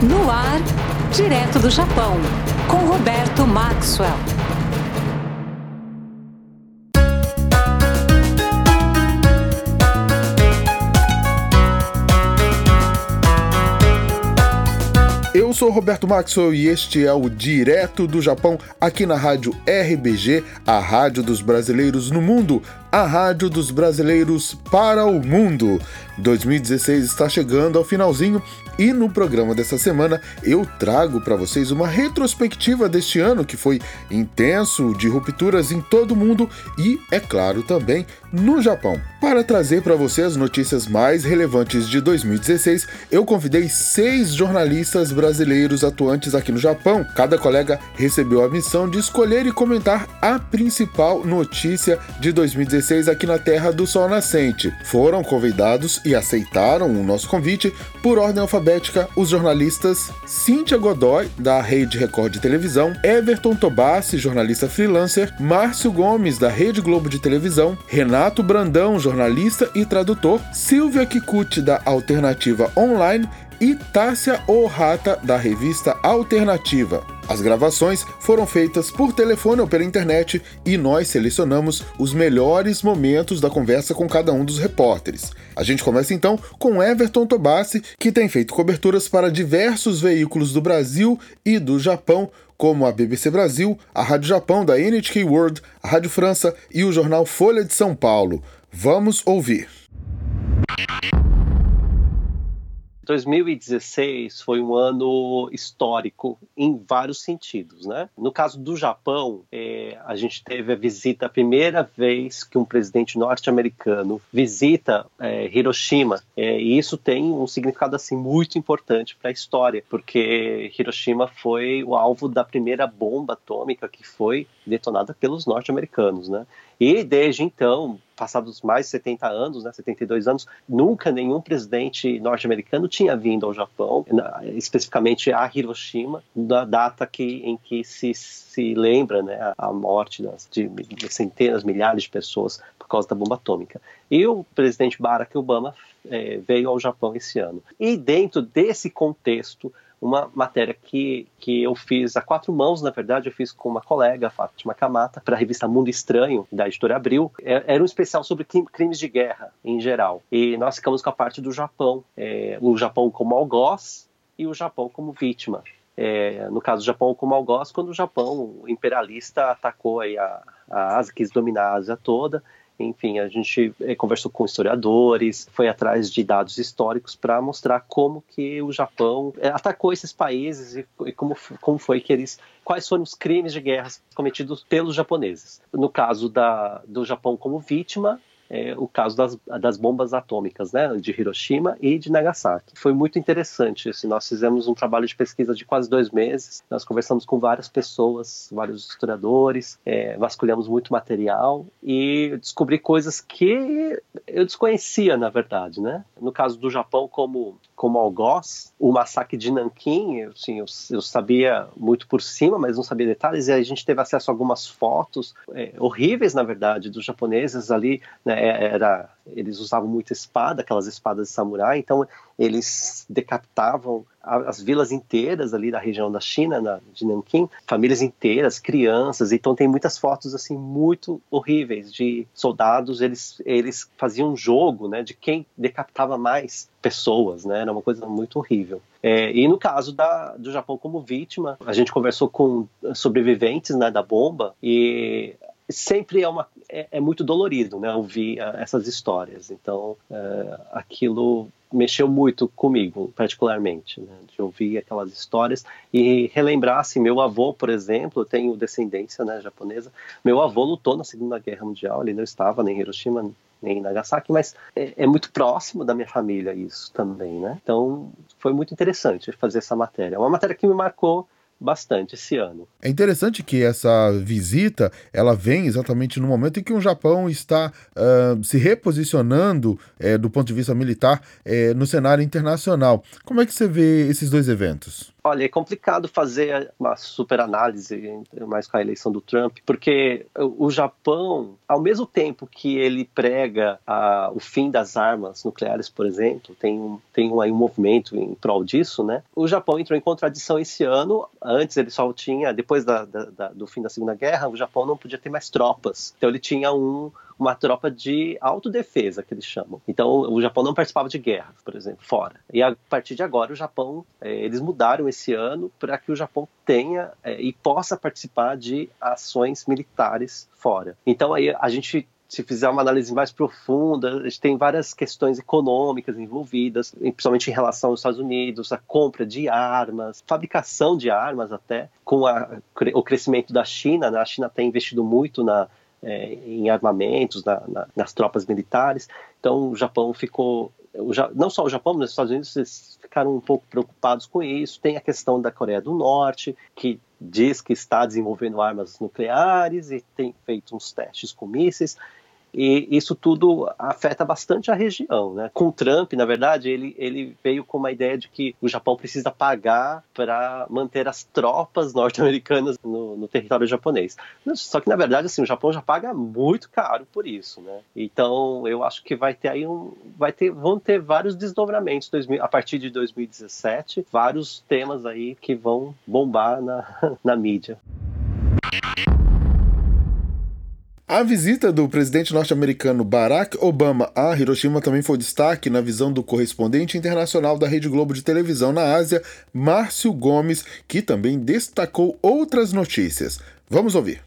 No ar, direto do Japão, com Roberto Maxwell. Eu sou Roberto Maxwell e este é o Direto do Japão aqui na rádio RBG, a rádio dos brasileiros no mundo, a rádio dos brasileiros para o mundo. 2016 está chegando ao finalzinho e no programa dessa semana eu trago para vocês uma retrospectiva deste ano que foi intenso, de rupturas em todo o mundo e, é claro, também no Japão. Para trazer para você as notícias mais relevantes de 2016, eu convidei seis jornalistas brasileiros atuantes aqui no Japão. Cada colega recebeu a missão de escolher e comentar a principal notícia de 2016 aqui na Terra do Sol Nascente. Foram convidados e aceitaram o nosso convite por ordem alfabética os jornalistas Cíntia Godoy, da Rede Record de Televisão, Everton Tobassi, jornalista freelancer, Márcio Gomes, da Rede Globo de Televisão, Renato Brandão, jornalista e tradutor, Silvia Kikuchi, da Alternativa Online e Tássia Ohata, da revista Alternativa. As gravações foram feitas por telefone ou pela internet e nós selecionamos os melhores momentos da conversa com cada um dos repórteres. A gente começa então com Everton Tobassi, que tem feito coberturas para diversos veículos do Brasil e do Japão, como a BBC Brasil, a Rádio Japão da NHK World, a Rádio França e o jornal Folha de São Paulo. Vamos ouvir. 2016 foi um ano histórico em vários sentidos, né? No caso do Japão, é, a gente teve a visita, a primeira vez que um presidente norte-americano visita é, Hiroshima, é, e isso tem um significado assim muito importante para a história, porque Hiroshima foi o alvo da primeira bomba atômica que foi detonada pelos norte-americanos, né? E desde então, passados mais de 70 anos, né, 72 anos, nunca nenhum presidente norte-americano tinha vindo ao Japão, especificamente a Hiroshima, da data que, em que se, se lembra né, a morte de, de centenas, milhares de pessoas por causa da bomba atômica. E o presidente Barack Obama é, veio ao Japão esse ano. E dentro desse contexto, uma matéria que, que eu fiz a quatro mãos, na verdade, eu fiz com uma colega, Fátima Kamata, para a revista Mundo Estranho, da editora Abril. É, era um especial sobre crimes de guerra, em geral. E nós ficamos com a parte do Japão. É, o Japão como algoz e o Japão como vítima. É, no caso do Japão como algoz, quando o Japão imperialista atacou aí a, a Ásia, quis dominar a Ásia toda, enfim, a gente eh, conversou com historiadores, foi atrás de dados históricos para mostrar como que o Japão eh, atacou esses países e, como, como foi que eles quais foram os crimes de guerra cometidos pelos japoneses. No caso da, do Japão como vítima, é, o caso das, das, bombas atômicas, né, de Hiroshima e de Nagasaki. Foi muito interessante. Assim, nós fizemos um trabalho de pesquisa de quase dois meses. Nós conversamos com várias pessoas, vários historiadores, é, vasculhamos muito material e descobri coisas que eu desconhecia, na verdade, né? No caso do Japão, como como algoz, o massacre de Nanquim, assim, eu, eu, sabia muito por cima, mas não sabia detalhes, e a gente teve acesso a algumas fotos é, horríveis, na verdade, dos japoneses ali, né, era, eles usavam muito espada, aquelas espadas de samurai, então eles decapitavam as vilas inteiras ali da região da China, na, de Nanquim, famílias inteiras, crianças, então tem muitas fotos assim muito horríveis de soldados, eles, eles faziam um jogo, né, de quem decapitava mais pessoas, né, era uma coisa muito horrível. É, e no caso da, do Japão como vítima, a gente conversou com sobreviventes né, da bomba e sempre é, uma, é, é muito dolorido né, ouvir uh, essas histórias. Então, uh, aquilo mexeu muito comigo, particularmente, né, de ouvir aquelas histórias e relembrar, assim, meu avô, por exemplo, eu tenho descendência né, japonesa, meu avô lutou na Segunda Guerra Mundial, ele não estava nem em Hiroshima nem em Nagasaki, mas é, é, muito próximo da minha família isso também, né? Então foi muito interessante fazer essa matéria. É uma matéria que me marcou bastante esse ano. É interessante que essa visita ela vem exatamente no momento em que o Japão está uh, se reposicionando uh, do ponto de vista militar uh, no cenário internacional. Como é que você vê esses dois eventos? Olha, é complicado fazer uma super análise, mais com a eleição do Trump, porque o Japão, ao mesmo tempo que ele prega a, o fim das armas nucleares, por exemplo, tem um, tem um, aí um movimento em prol disso, né? O Japão entrou em contradição esse ano. Antes ele só tinha, depois da, da, da, do fim da Segunda Guerra, o Japão não podia ter mais tropas. Então ele tinha um uma tropa de autodefesa, que eles chamam. Então, o Japão não participava de guerra, por exemplo, fora. E a partir de agora, o Japão, é, eles mudaram esse ano para que o Japão tenha é, e possa participar de ações militares fora. Então, aí a gente se fizer uma análise mais profunda, a gente tem várias questões econômicas envolvidas, principalmente em relação aos Estados Unidos, a compra de armas, fabricação de armas até, com a, o crescimento da China, né? a China tem investido muito na, é, em armamentos, na, na, nas tropas militares. Então o Japão ficou, o, não só o Japão, mas os Estados Unidos ficaram um pouco preocupados com isso. Tem a questão da Coreia do Norte, que diz que está desenvolvendo armas nucleares e tem feito uns testes com mísseis e isso tudo afeta bastante a região. Né? Com Trump, na verdade, ele, ele veio com uma ideia de que o Japão precisa pagar para manter as tropas norte-americanas no, no, território japonês. Só que, na verdade, assim, o Japão já paga muito caro por isso. Né? Então, eu acho que vai ter aí um. Vai ter, vão ter vários desdobramentos a partir de 2017, vários temas aí que vão bombar na, na mídia. A visita do presidente norte-americano Barack Obama a Hiroshima também foi destaque na visão do correspondente internacional da Rede Globo de televisão na Ásia, Márcio Gomes, que também destacou outras notícias. Vamos ouvir.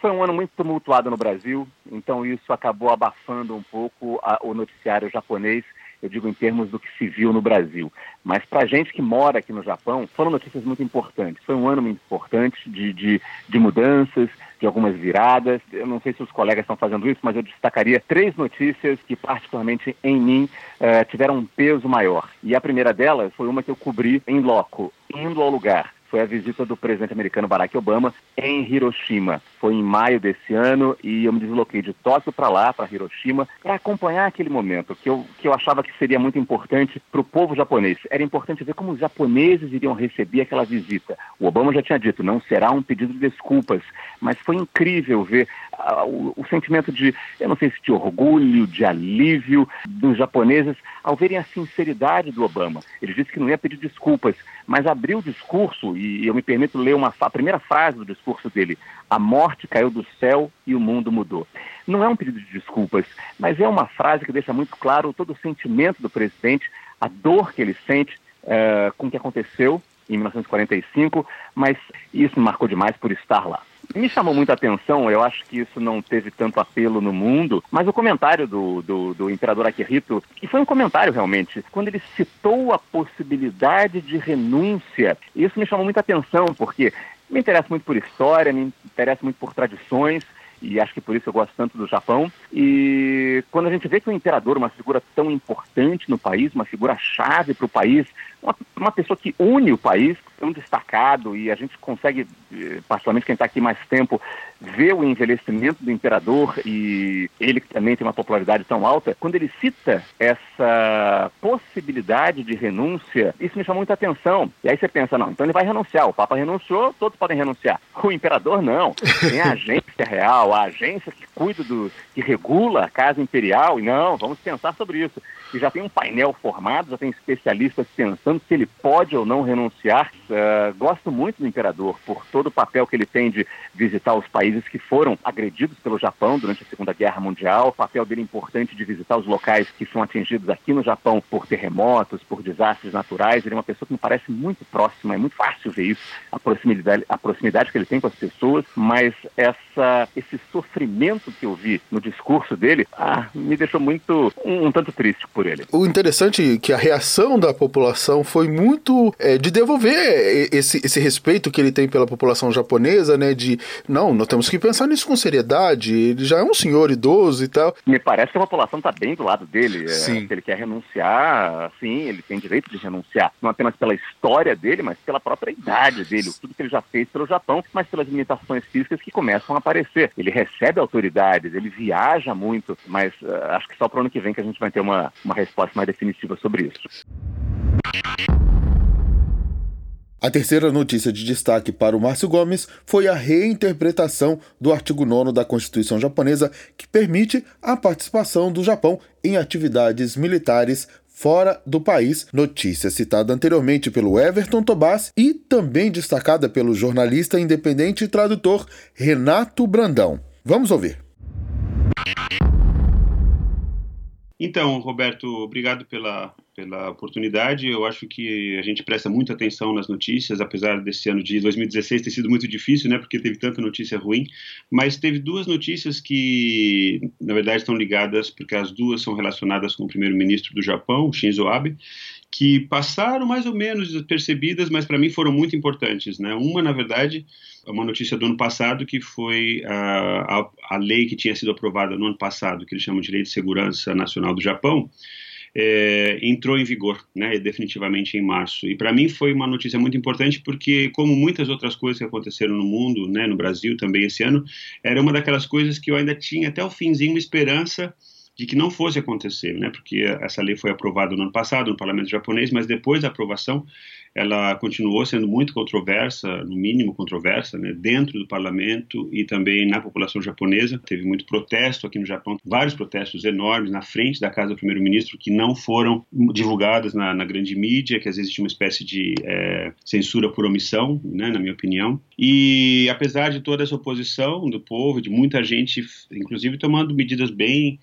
Foi um ano muito tumultuado no Brasil, então isso acabou abafando um pouco a, o noticiário japonês eu digo em termos do que se viu no Brasil. Mas para a gente que mora aqui no Japão, foram notícias muito importantes. Foi um ano muito importante de, de, de mudanças, de algumas viradas. Eu não sei se os colegas estão fazendo isso, mas eu destacaria três notícias que, particularmente em mim, uh, tiveram um peso maior. E a primeira delas foi uma que eu cobri em loco, indo ao lugar foi a visita do presidente americano Barack Obama em Hiroshima. Foi em maio desse ano e eu me desloquei de Tóquio para lá, para Hiroshima, para acompanhar aquele momento que eu, que eu achava que seria muito importante para o povo japonês. Era importante ver como os japoneses iriam receber aquela visita. O Obama já tinha dito, não será um pedido de desculpas, mas foi incrível ver uh, o, o sentimento de, eu não sei se de orgulho, de alívio dos japoneses ao verem a sinceridade do Obama. Ele disse que não ia pedir desculpas, mas abriu o discurso, e eu me permito ler uma, a primeira frase do discurso dele: A morte caiu do céu e o mundo mudou. Não é um pedido de desculpas, mas é uma frase que deixa muito claro todo o sentimento do presidente, a dor que ele sente uh, com o que aconteceu em 1945, mas isso me marcou demais por estar lá. Me chamou muita atenção, eu acho que isso não teve tanto apelo no mundo, mas o comentário do, do, do imperador Akihito, que foi um comentário realmente, quando ele citou a possibilidade de renúncia, isso me chamou muita atenção, porque me interessa muito por história, me interessa muito por tradições, e acho que por isso eu gosto tanto do Japão. E quando a gente vê que o imperador, uma figura tão importante no país, uma figura chave para o país, uma, uma, pessoa que une o país, tão destacado, e a gente consegue, eh, particularmente quem está aqui mais tempo, ver o envelhecimento do imperador e ele que também tem uma popularidade tão alta, quando ele cita essa possibilidade de renúncia, isso me chamou muita atenção. E aí você pensa, não, então ele vai renunciar, o Papa renunciou, todos podem renunciar. O imperador não. Tem a agência real, a agência que cuida do, que regula a Casa Imperial, e não, vamos pensar sobre isso. E já tem um painel formado, já tem especialistas pensando se ele pode ou não renunciar. Uh, gosto muito do imperador por todo o papel que ele tem de visitar os países países que foram agredidos pelo Japão durante a Segunda Guerra Mundial, o papel dele importante de visitar os locais que são atingidos aqui no Japão por terremotos, por desastres naturais. Ele é uma pessoa que me parece muito próxima, é muito fácil ver isso, a proximidade, a proximidade que ele tem com as pessoas, mas essa, esse sofrimento que eu vi no discurso dele ah, me deixou muito, um, um, tanto triste por ele. O interessante é que a reação da população foi muito é, de devolver esse, esse respeito que ele tem pela população japonesa, né, de não, nós temos temos que pensar nisso com seriedade. Ele já é um senhor idoso e tal. Me parece que a população está bem do lado dele. É, sim. se ele quer renunciar, sim, ele tem direito de renunciar. Não apenas pela história dele, mas pela própria idade dele. Tudo que ele já fez pelo Japão, mas pelas limitações físicas que começam a aparecer. Ele recebe autoridades, ele viaja muito, mas uh, acho que só para o ano que vem que a gente vai ter uma, uma resposta mais definitiva sobre isso. A terceira notícia de destaque para o Márcio Gomes foi a reinterpretação do artigo 9 da Constituição japonesa, que permite a participação do Japão em atividades militares fora do país, notícia citada anteriormente pelo Everton Tobás e também destacada pelo jornalista independente e tradutor Renato Brandão. Vamos ouvir. Então, Roberto, obrigado pela, pela oportunidade. Eu acho que a gente presta muita atenção nas notícias, apesar desse ano de 2016 ter sido muito difícil, né, porque teve tanta notícia ruim. Mas teve duas notícias que, na verdade, estão ligadas, porque as duas são relacionadas com o primeiro-ministro do Japão, Shinzo Abe, que passaram mais ou menos despercebidas, mas para mim foram muito importantes. Né? Uma, na verdade, é uma notícia do ano passado, que foi a, a, a, lei que tinha sido aprovada no ano passado, que eles chamam de Lei de Segurança Nacional do Japão, é, entrou em vigor, né, definitivamente em março. E para mim foi uma notícia muito importante porque, como muitas outras coisas que aconteceram no mundo, né, no Brasil também esse ano, era uma daquelas coisas que eu ainda tinha até o finzinho esperança de que não fosse acontecer, né? Porque essa lei foi aprovada no ano passado no parlamento japonês, mas depois da aprovação ela continuou sendo muito controversa, no mínimo controversa, né, dentro do parlamento e também na população japonesa. Teve muito protesto aqui no Japão, vários protestos enormes na frente da casa do primeiro-ministro que não foram divulgados na, na, grande mídia, que às vezes tinha uma espécie de é, censura por omissão, né, na minha opinião. E apesar de toda essa oposição do povo, de muita gente, inclusive tomando medidas bem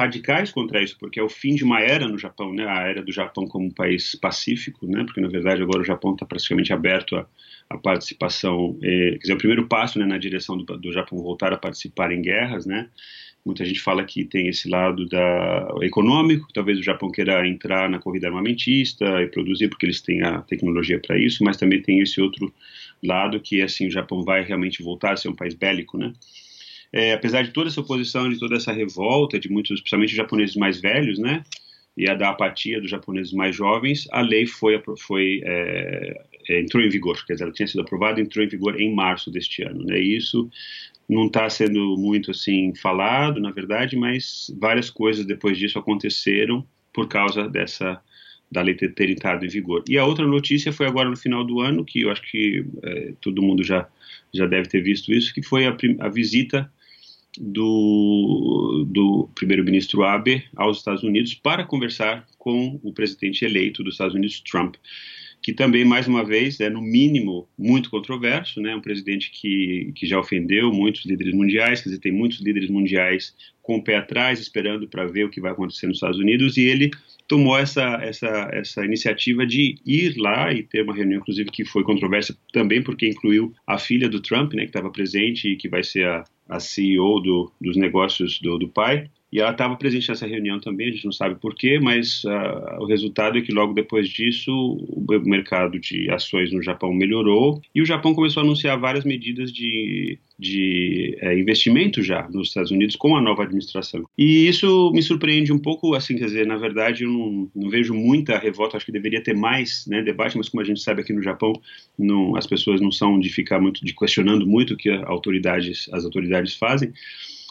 radicais contra isso, porque é o fim de uma era no Japão, né? A era do Japão como um país pacífico, né? Porque na verdade agora o Japão está praticamente aberto a, a participação, eh, quer dizer, o primeiro passo né, na direção do, do Japão voltar a participar em guerras, né? Muita gente fala que tem esse lado da, econômico, talvez o Japão queira entrar na corrida armamentista e produzir, porque eles têm a tecnologia para isso, mas também tem esse outro lado que assim o Japão vai realmente voltar a ser um país bélico, né? É, apesar de toda essa oposição, de toda essa revolta, de muitos, especialmente japoneses mais velhos, né, e a da apatia dos japoneses mais jovens, a lei foi, foi é, é, entrou em vigor, quer dizer, ela tinha sido aprovada, entrou em vigor em março deste ano, né, e isso não está sendo muito assim falado, na verdade, mas várias coisas depois disso aconteceram por causa dessa da lei ter, ter entrado em vigor. E a outra notícia foi agora no final do ano, que eu acho que é, todo mundo já, já deve ter visto isso, que foi a, a visita do, do primeiro-ministro Abe aos Estados Unidos para conversar com o presidente eleito dos Estados Unidos, Trump, que também, mais uma vez, é no mínimo muito controverso, né? um presidente que, que já ofendeu muitos líderes mundiais, quer dizer, tem muitos líderes mundiais com o pé atrás, esperando para ver o que vai acontecer nos Estados Unidos, e ele tomou essa, essa, essa iniciativa de ir lá e ter uma reunião, inclusive, que foi controversa também porque incluiu a filha do Trump, né, que estava presente e que vai ser a, a CEO do, dos negócios do, do pai. E ela estava presente nessa reunião também, a gente não sabe porquê, mas uh, o resultado é que logo depois disso o mercado de ações no Japão melhorou e o Japão começou a anunciar várias medidas de, de é, investimento já nos Estados Unidos com a nova administração. E isso me surpreende um pouco, assim, quer dizer, na verdade eu não, não vejo muita revolta, acho que deveria ter mais né, debate, mas como a gente sabe aqui no Japão, não, as pessoas não são de ficar muito, de questionando muito o que autoridades, as autoridades fazem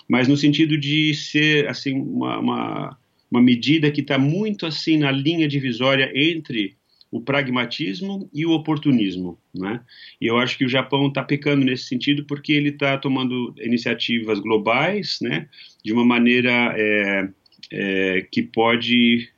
mas no sentido de ser assim uma, uma, uma medida que está muito assim na linha divisória entre o pragmatismo e o oportunismo, né? E eu acho que o Japão está pecando nesse sentido porque ele está tomando iniciativas globais, né? De uma maneira é, é, que pode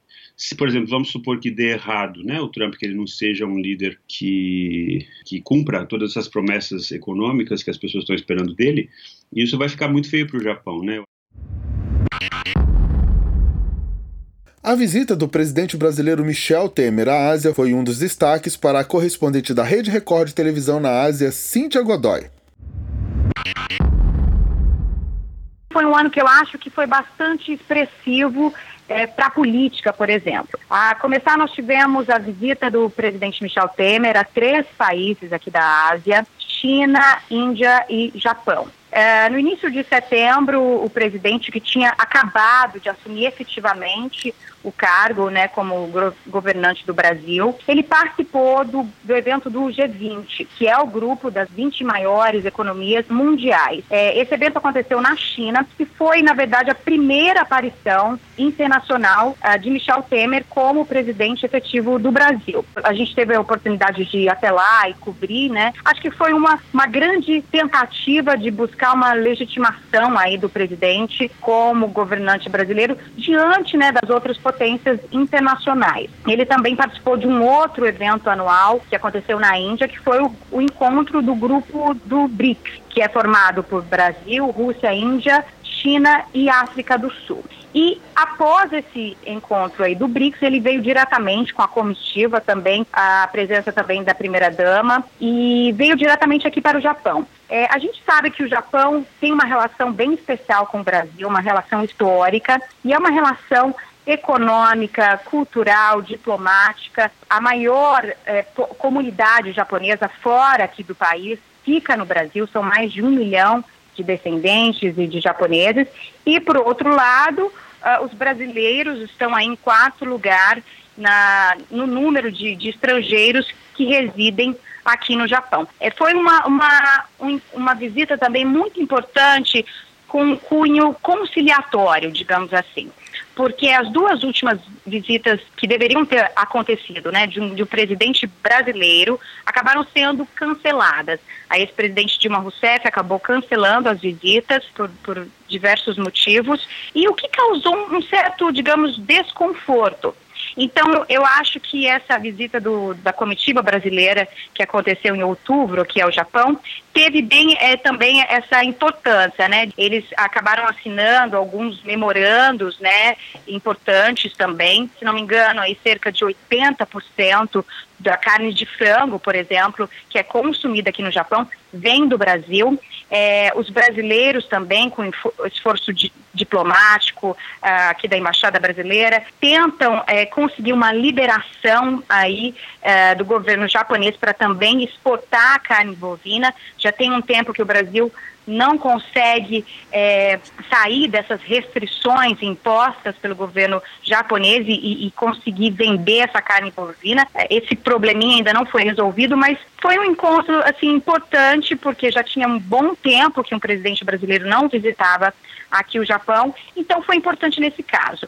se, por exemplo, vamos supor que dê errado, né, o Trump, que ele não seja um líder que, que cumpra todas essas promessas econômicas que as pessoas estão esperando dele, isso vai ficar muito feio para o Japão, né? A visita do presidente brasileiro Michel Temer à Ásia foi um dos destaques para a correspondente da Rede Record de televisão na Ásia, Cíntia Godoy. Foi um ano que eu acho que foi bastante expressivo é, para a política, por exemplo. A começar, nós tivemos a visita do presidente Michel Temer a três países aqui da Ásia, China, Índia e Japão. É, no início de setembro, o presidente que tinha acabado de assumir efetivamente o cargo né, como governante do Brasil. Ele participou do, do evento do G20, que é o grupo das 20 maiores economias mundiais. É, esse evento aconteceu na China e foi, na verdade, a primeira aparição internacional uh, de Michel Temer como presidente efetivo do Brasil. A gente teve a oportunidade de ir até lá e cobrir, né? Acho que foi uma, uma grande tentativa de buscar uma legitimação aí do presidente como governante brasileiro diante né, das outras potências internacionais. Ele também participou de um outro evento anual que aconteceu na Índia, que foi o, o encontro do grupo do BRICS, que é formado por Brasil, Rússia, Índia, China e África do Sul. E após esse encontro aí do BRICS, ele veio diretamente com a comitiva também, a presença também da primeira-dama, e veio diretamente aqui para o Japão. É, a gente sabe que o Japão tem uma relação bem especial com o Brasil, uma relação histórica, e é uma relação econômica, cultural, diplomática. A maior é, comunidade japonesa fora aqui do país fica no Brasil, são mais de um milhão de descendentes e de japoneses. E, por outro lado, uh, os brasileiros estão aí em quarto lugar na, no número de, de estrangeiros que residem aqui no Japão. É, foi uma, uma, um, uma visita também muito importante com um cunho conciliatório, digamos assim porque as duas últimas visitas que deveriam ter acontecido, né, de um, de um presidente brasileiro, acabaram sendo canceladas. A ex-presidente Dilma Rousseff acabou cancelando as visitas por, por diversos motivos, e o que causou um certo, digamos, desconforto então, eu acho que essa visita do, da comitiva brasileira, que aconteceu em outubro aqui ao Japão, teve bem é, também essa importância, né? Eles acabaram assinando alguns memorandos, né, importantes também. Se não me engano, aí cerca de 80% da carne de frango, por exemplo, que é consumida aqui no Japão, vem do Brasil. É, os brasileiros também, com esforço di diplomático uh, aqui da Embaixada Brasileira, tentam é, conseguir uma liberação aí uh, do governo japonês para também exportar a carne bovina. Já tem um tempo que o Brasil não consegue é, sair dessas restrições impostas pelo governo japonês e, e, conseguir vender essa carne bovina. É, esse probleminha ainda não foi resolvido, mas foi um encontro assim importante porque já tinha um bom tempo que um presidente brasileiro não visitava aqui o Japão, então foi importante nesse caso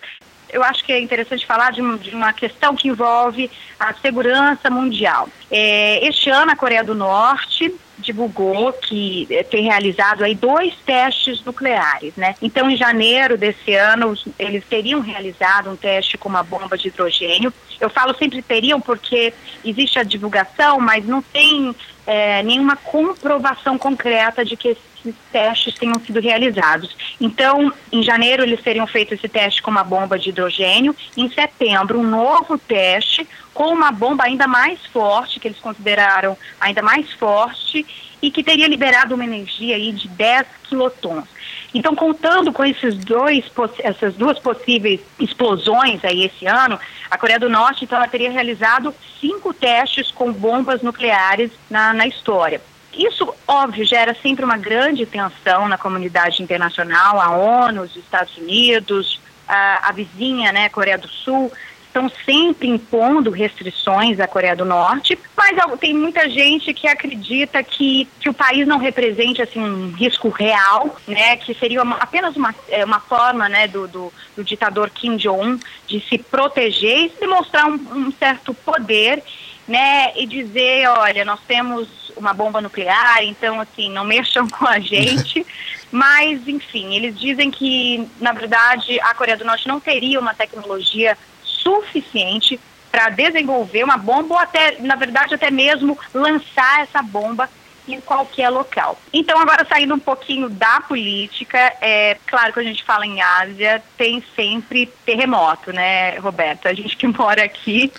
eu acho que é interessante falar de, um, uma questão que envolve a segurança mundial. É, este ano, a Coreia do Norte divulgou que é, tem realizado aí dois testes nucleares, né? Então, em janeiro desse ano, eles teriam realizado um teste com uma bomba de hidrogênio. Eu falo sempre teriam porque existe a divulgação, mas não tem é, nenhuma comprovação concreta de que esses testes tenham sido realizados. Então, em janeiro, eles teriam feito esse teste com uma bomba de hidrogênio. Em setembro, um novo teste com uma bomba ainda mais forte, que eles consideraram ainda mais forte, e que teria liberado uma energia aí de 10 quilotons. Então, contando com esses dois, essas duas possíveis explosões aí esse ano, a Coreia do Norte então ela teria realizado cinco testes com bombas nucleares na, na história. Isso, óbvio, gera sempre uma grande tensão na comunidade internacional, a ONU, os Estados Unidos, a, a vizinha, né, Coreia do Sul, estão sempre impondo restrições à Coreia do Norte, mas tem muita gente que acredita que, que o país não represente assim, um risco real, né, que seria uma, apenas uma, é, uma forma né, do, do, do ditador Kim Jong-un de se proteger e demonstrar um, um certo poder né, e dizer, olha, nós temos uma bomba nuclear, então assim, não mexam com a gente. Mas, enfim, eles dizem que, na verdade, a Coreia do Norte não teria uma tecnologia suficiente para desenvolver uma bomba ou até, na verdade, até mesmo lançar essa bomba em qualquer local. Então, agora saindo um pouquinho da política, é claro que a gente fala em Ásia, tem sempre terremoto, né, Roberto? A gente que mora aqui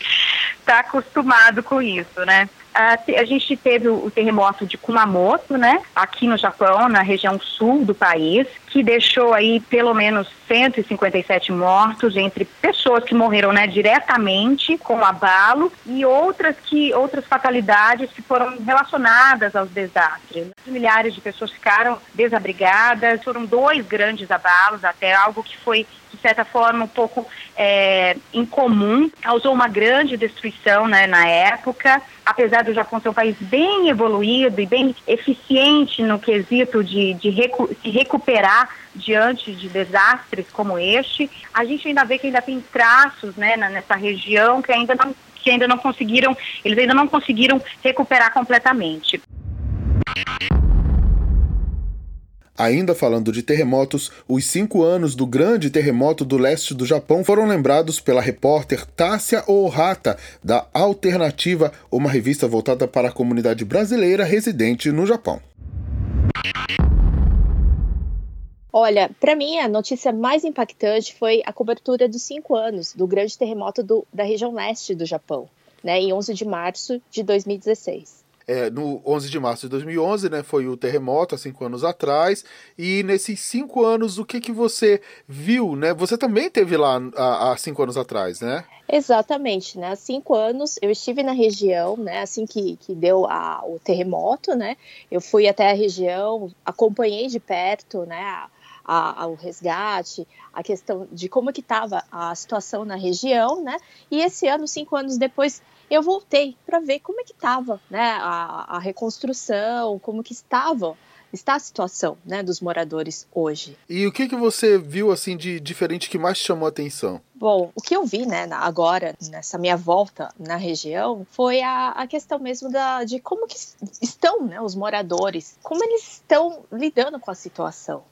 está acostumado com isso, né? A, a gente teve o, terremoto de Kumamoto, né, aqui no Japão, na região sul do país, que deixou aí pelo menos 157 mortos entre pessoas que morreram, né, diretamente com o abalo e outras que outras fatalidades que foram relacionadas aos desastres. Milhares de pessoas ficaram desabrigadas, foram dois grandes abalos, até algo que foi certa forma um pouco é, incomum, causou uma grande destruição né, na época, apesar do Japão ser um país bem evoluído e bem eficiente no quesito de, de recu se recuperar diante de desastres como este, a gente ainda vê que ainda tem traços né, nessa região que ainda não que ainda não conseguiram, eles ainda não conseguiram recuperar completamente. Ainda falando de terremotos, os cinco anos do grande terremoto do leste do Japão foram lembrados pela repórter Tássia Ohata, da Alternativa, uma revista voltada para a comunidade brasileira residente no Japão. Olha, para mim a notícia mais impactante foi a cobertura dos cinco anos do grande terremoto do, da região leste do Japão, né, em 11 de março de 2016 é, no 11 de março de 2011, né, foi o terremoto há cinco anos atrás, e nesses cinco anos, o que que você viu, né? Você também teve lá há, há cinco anos atrás, né? Exatamente, né? Há cinco anos eu estive na região, né? Assim que, que deu a, o terremoto, né? Eu fui até a região, acompanhei de perto, né? A, a, o resgate, a questão de como que estava a situação na região, né? E esse ano, cinco anos depois, eu voltei para ver como é que estava né, a, a, reconstrução, como que estava está a situação né, dos moradores hoje. E o que, que você viu assim de diferente que mais chamou a atenção? Bom, o que eu vi né, agora, nessa minha volta na região, foi a, a questão mesmo da, de como que estão né, os moradores, como eles estão lidando com a situação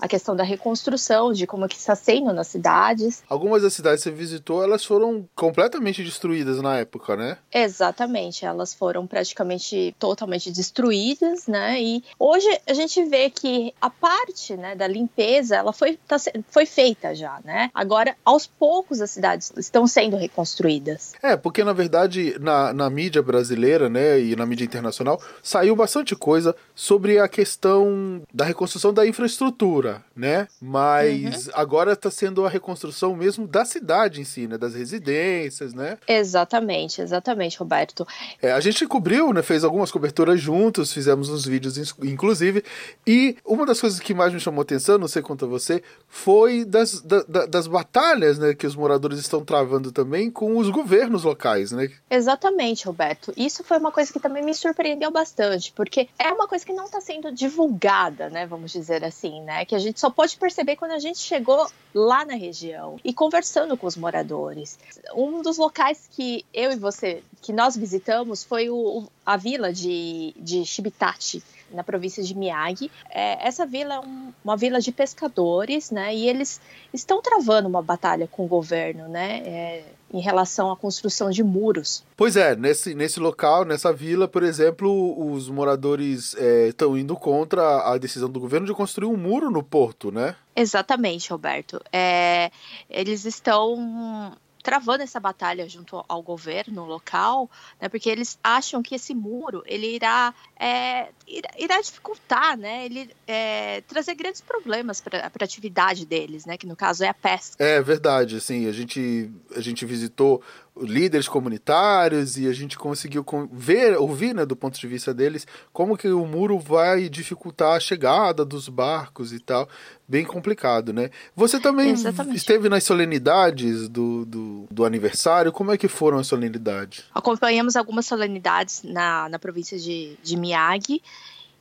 a questão da reconstrução, de como que está sendo nas cidades. Algumas das cidades que você visitou, elas foram completamente destruídas na época, né? Exatamente, elas foram praticamente totalmente destruídas, né? E hoje a gente vê que a parte, né, da limpeza, ela foi, tá, foi feita já, né? Agora, aos poucos as cidades estão sendo reconstruídas. É, porque na verdade na, na mídia brasileira, né, e na mídia internacional, saiu bastante coisa sobre a questão da reconstrução da infraestrutura né? Mas uhum. agora está sendo a reconstrução mesmo da cidade em si, né? Das residências, né? Exatamente, exatamente, Roberto. É, a gente cobriu, né? Fez algumas coberturas juntos, fizemos uns vídeos, inclusive. E uma das coisas que mais me chamou atenção, não sei quanto a você, foi das, da, das batalhas, né? Que os moradores estão travando também com os governos locais, né? Exatamente, Roberto. Isso foi uma coisa que também me surpreendeu bastante, porque é uma coisa que não está sendo divulgada, né? Vamos dizer assim, né? Que a gente só pode perceber quando a gente chegou lá na região e conversando com os moradores. Um dos locais que eu e você, que nós visitamos, foi o, a vila de, de na província de Miyagi. É, essa vila é um, uma vila de pescadores, né? E eles estão travando uma batalha com o governo, né? É, em relação à construção de muros. Pois é, nesse, nesse local, nessa vila, por exemplo, os moradores estão é, indo contra a decisão do governo de construir um muro no porto, né? Exatamente, Roberto. É, eles estão travando essa batalha junto ao governo local, né, porque eles acham que esse muro ele irá, é, irá, dificultar, né, ele é, trazer grandes problemas para a atividade deles, né, que no caso é a pesca. É verdade, assim, a gente a gente visitou líderes comunitários e a gente conseguiu ver, ouvir, né, do ponto de vista deles, como que o muro vai dificultar a chegada dos barcos e tal. Bem complicado, né? Você também Exatamente. esteve nas solenidades do, do, do, aniversário. Como é que foram as solenidades? Acompanhamos algumas solenidades na, na província de, de Miyagi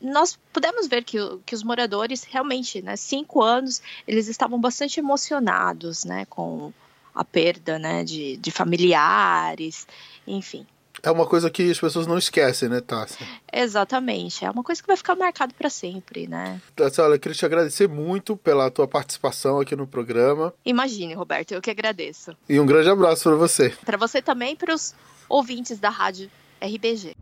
nós pudemos ver que, que os moradores realmente, né, cinco anos, eles estavam bastante emocionados, né, com a perda né, de, de familiares, enfim. É uma coisa que as pessoas não esquecem, né, Tássia? Exatamente. É uma coisa que vai ficar marcado para sempre, né? Tássia, olha, eu queria te agradecer muito pela tua participação aqui no programa. Imagine, Roberto, eu que agradeço. E um grande abraço para você. Para você também e para os ouvintes da rádio RBG.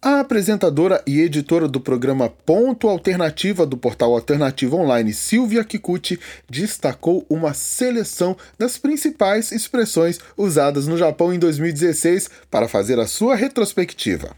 A apresentadora e editora do programa Ponto Alternativa do portal Alternativo Online, Silvia Kikuchi, destacou uma seleção das principais expressões usadas no Japão em 2016 para fazer a sua retrospectiva.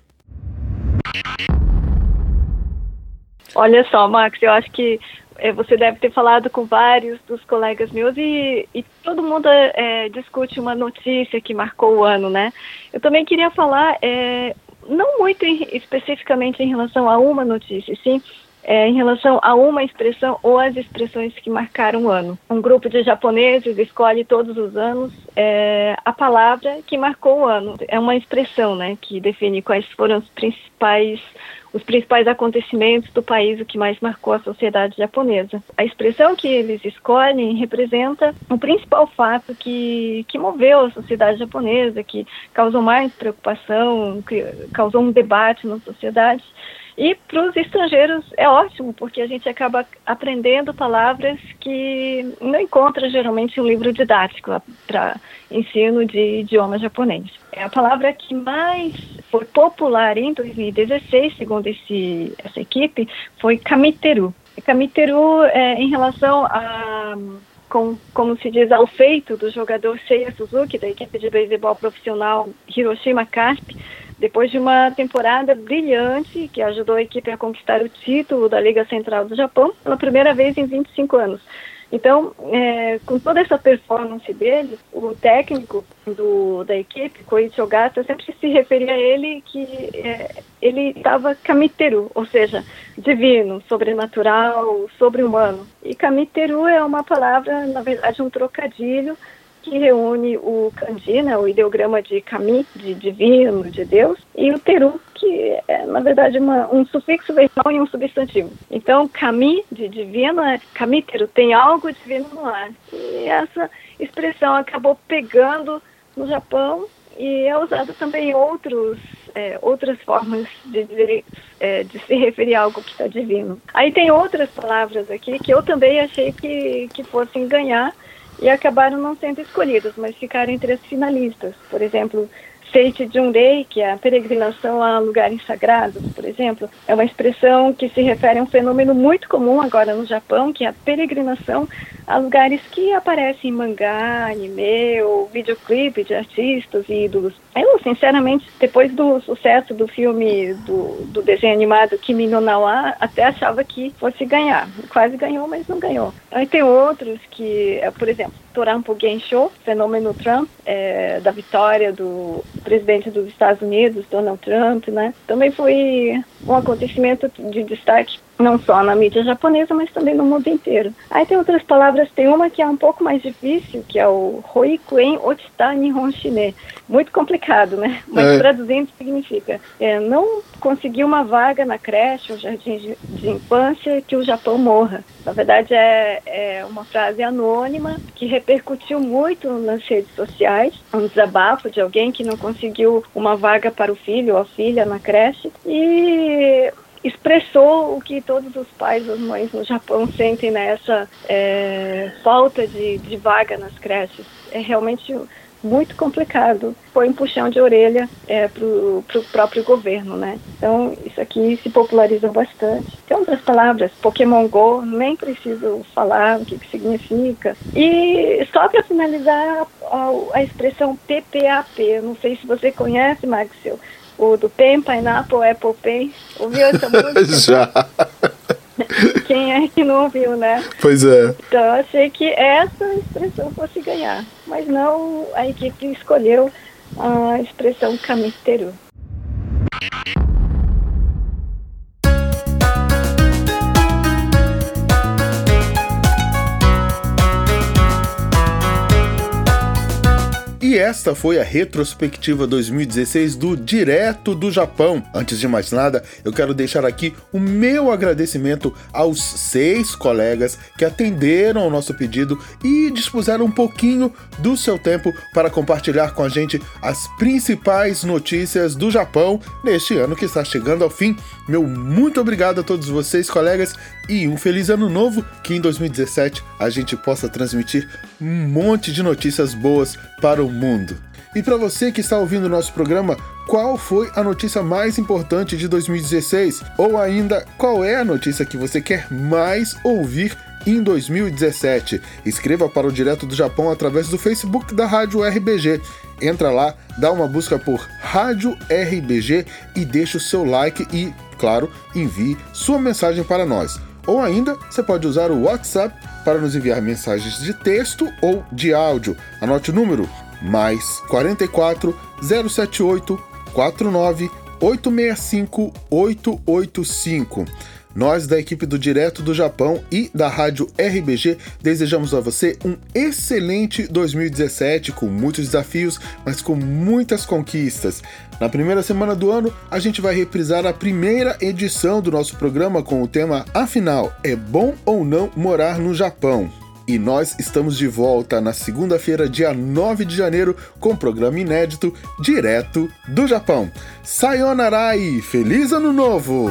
Olha só, Max, eu acho que é, você deve ter falado com vários dos colegas meus e, e todo mundo é, discute uma notícia que marcou o ano, né? Eu também queria falar é, não muito em, especificamente em relação a uma notícia, sim é, em relação a uma expressão ou as expressões que marcaram o ano. Um grupo de japoneses escolhe todos os anos é, a palavra que marcou o ano. É uma expressão, né, que define quais foram os principais os principais acontecimentos do país, o que mais marcou a sociedade japonesa. A expressão que eles escolhem representa o principal fato que, que moveu a sociedade japonesa, que causou mais preocupação, que causou um debate na sociedade. E para os estrangeiros é ótimo, porque a gente acaba aprendendo palavras que não encontra geralmente um livro didático para ensino de idioma japonês. É a palavra que mais foi popular em 2016, segundo esse, essa equipe, foi kamiteru. Kamiteru é em relação a com, como se diz, ao feito do jogador Seiya Suzuki, da equipe de beisebol profissional Hiroshima Carp, depois de uma temporada brilhante que ajudou a equipe a conquistar o título da Liga Central do Japão pela primeira vez em 25 anos. Então, é, com toda essa performance dele, o técnico do, da equipe, Koichi Ogata, sempre se referia a ele que é, ele estava kamiteru, ou seja, divino, sobrenatural, sobre-humano. E kamiteru é uma palavra, na verdade, um trocadilho que reúne o kanji, né, o ideograma de kami, de divino, de Deus, e o teru, que é, na verdade, uma, um sufixo verbal e um substantivo. Então, kami, de divino, é kamiteru, tem algo divino no ar. E essa expressão acabou pegando no Japão e é usada também em outros, é, outras formas de, dizer, é, de se referir a algo que está divino. Aí tem outras palavras aqui que eu também achei que, que fossem ganhar, e acabaram não sendo escolhidos, mas ficaram entre as finalistas. Por exemplo, Seite Junrei, que é a peregrinação a lugares sagrados, por exemplo, é uma expressão que se refere a um fenômeno muito comum agora no Japão, que é a peregrinação a lugares que aparecem em mangá, anime ou videoclipe de artistas e ídolos. Eu, sinceramente, depois do sucesso do filme, do, do desenho animado Kimi no Nawa, até achava que fosse ganhar. Quase ganhou, mas não ganhou. Aí tem outros que, é, por exemplo, Torampo Gensho, fenômeno Trump, é, da vitória do presidente dos Estados Unidos, Donald Trump, né? Também foi um acontecimento de destaque não só na mídia japonesa, mas também no mundo inteiro. Aí tem outras palavras, tem uma que é um pouco mais difícil, que é o Hoikuen Otita Nihon Shine. Muito complicado, né? Mas é. traduzindo significa é, não conseguir uma vaga na creche ou jardim de, de infância que o Japão morra. Na verdade, é, é uma frase anônima que repercutiu muito nas redes sociais, um desabafo de alguém que não conseguiu uma vaga para o filho ou a filha na creche. E expressou o que todos os pais e as mães no Japão sentem nessa é, falta de, de vaga nas creches. É realmente muito complicado. Foi um puxão de orelha é, para o próprio governo, né? Então, isso aqui se popularizou bastante. Tem outras palavras, Pokémon Go, nem preciso falar o que, que significa. E só para finalizar, a, a, expressão PPAP, não sei se você conhece, Maxil, o do Pen, Pineapple, Apple Pen. Ouviu essa música? Já. Quem é que não ouviu, né? Pois é. Então eu achei que essa expressão fosse ganhar. Mas não, a equipe escolheu a expressão camiteiro. E esta foi a retrospectiva 2016 do Direto do Japão. Antes de mais nada, eu quero deixar aqui o meu agradecimento aos seis colegas que atenderam ao nosso pedido e dispuseram um pouquinho do seu tempo para compartilhar com a gente as principais notícias do Japão neste ano que está chegando ao fim. Meu muito obrigado a todos vocês, colegas, e um feliz ano novo que em 2017 a gente possa transmitir um monte de notícias boas para o mundo. E para você que está ouvindo o nosso programa, qual foi a notícia mais importante de 2016? Ou ainda, qual é a notícia que você quer mais ouvir em 2017? Escreva para o Direto do Japão através do Facebook da Rádio RBG. Entra lá, dá uma busca por Rádio RBG e deixa o seu like e, claro, envie sua mensagem para nós. Ou ainda, você pode usar o WhatsApp para nos enviar mensagens de texto ou de áudio. Anote o número mais 44 078 49 865 885. Nós, da equipe do Direto do Japão e da Rádio RBG, desejamos a você um excelente 2017 com muitos desafios, mas com muitas conquistas. Na primeira semana do ano, a gente vai reprisar a primeira edição do nosso programa com o tema Afinal, é bom ou não morar no Japão? E nós estamos de volta na segunda-feira, dia 9 de janeiro, com programa inédito direto do Japão. Sayonara e feliz ano novo!